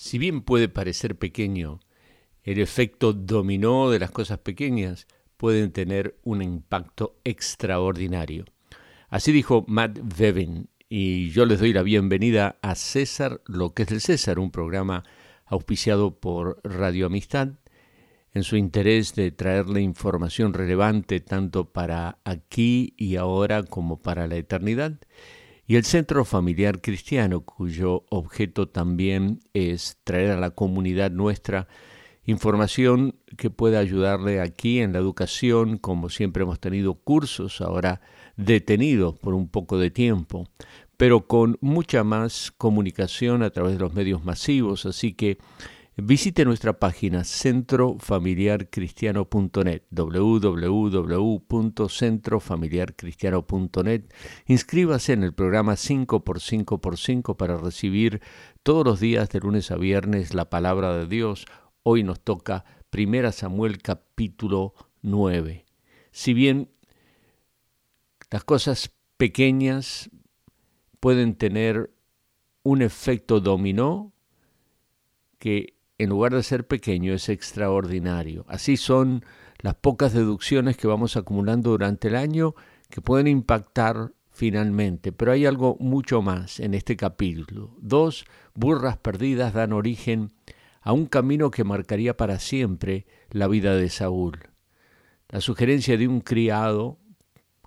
Si bien puede parecer pequeño, el efecto dominó de las cosas pequeñas pueden tener un impacto extraordinario. Así dijo Matt Vevin, y yo les doy la bienvenida a César, lo que es del César, un programa auspiciado por Radio Amistad, en su interés de traerle información relevante tanto para aquí y ahora como para la eternidad, y el Centro Familiar Cristiano, cuyo objeto también es traer a la comunidad nuestra información que pueda ayudarle aquí en la educación, como siempre hemos tenido cursos ahora detenidos por un poco de tiempo, pero con mucha más comunicación a través de los medios masivos, así que Visite nuestra página centrofamiliarcristiano.net, www.centrofamiliarcristiano.net. Inscríbase en el programa 5x5x5 para recibir todos los días de lunes a viernes la palabra de Dios. Hoy nos toca 1 Samuel capítulo 9. Si bien las cosas pequeñas pueden tener un efecto dominó que en lugar de ser pequeño, es extraordinario. Así son las pocas deducciones que vamos acumulando durante el año que pueden impactar finalmente. Pero hay algo mucho más en este capítulo. Dos burras perdidas dan origen a un camino que marcaría para siempre la vida de Saúl. La sugerencia de un criado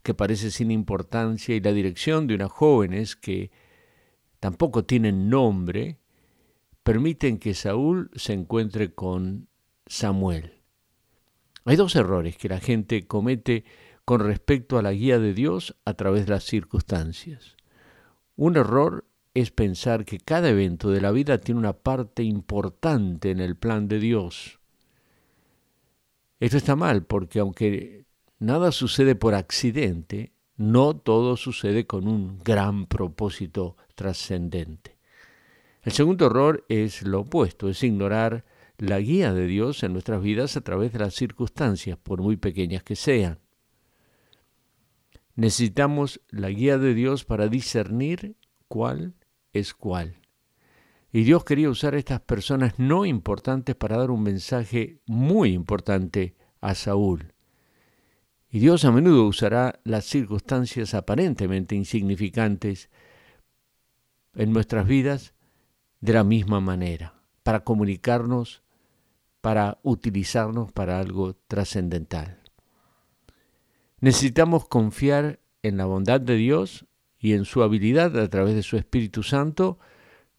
que parece sin importancia y la dirección de unas jóvenes que tampoco tienen nombre, permiten que Saúl se encuentre con Samuel. Hay dos errores que la gente comete con respecto a la guía de Dios a través de las circunstancias. Un error es pensar que cada evento de la vida tiene una parte importante en el plan de Dios. Esto está mal porque aunque nada sucede por accidente, no todo sucede con un gran propósito trascendente. El segundo error es lo opuesto, es ignorar la guía de Dios en nuestras vidas a través de las circunstancias, por muy pequeñas que sean. Necesitamos la guía de Dios para discernir cuál es cuál. Y Dios quería usar a estas personas no importantes para dar un mensaje muy importante a Saúl. Y Dios a menudo usará las circunstancias aparentemente insignificantes en nuestras vidas de la misma manera, para comunicarnos, para utilizarnos para algo trascendental. Necesitamos confiar en la bondad de Dios y en su habilidad a través de su Espíritu Santo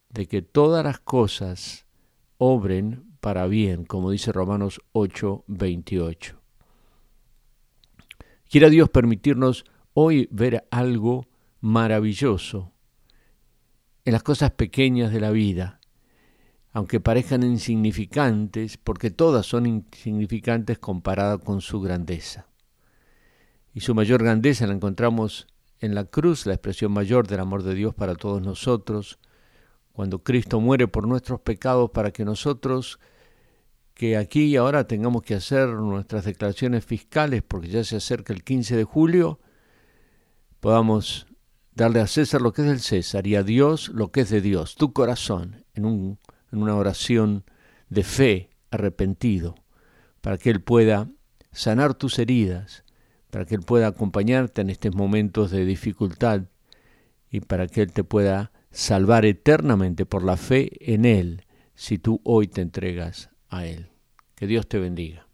de que todas las cosas obren para bien, como dice Romanos 8, 28. Quiera Dios permitirnos hoy ver algo maravilloso en las cosas pequeñas de la vida, aunque parezcan insignificantes, porque todas son insignificantes comparadas con su grandeza. Y su mayor grandeza la encontramos en la cruz, la expresión mayor del amor de Dios para todos nosotros, cuando Cristo muere por nuestros pecados para que nosotros, que aquí y ahora tengamos que hacer nuestras declaraciones fiscales, porque ya se acerca el 15 de julio, podamos darle a César lo que es del César y a Dios lo que es de Dios, tu corazón, en, un, en una oración de fe arrepentido, para que Él pueda sanar tus heridas, para que Él pueda acompañarte en estos momentos de dificultad y para que Él te pueda salvar eternamente por la fe en Él, si tú hoy te entregas a Él. Que Dios te bendiga.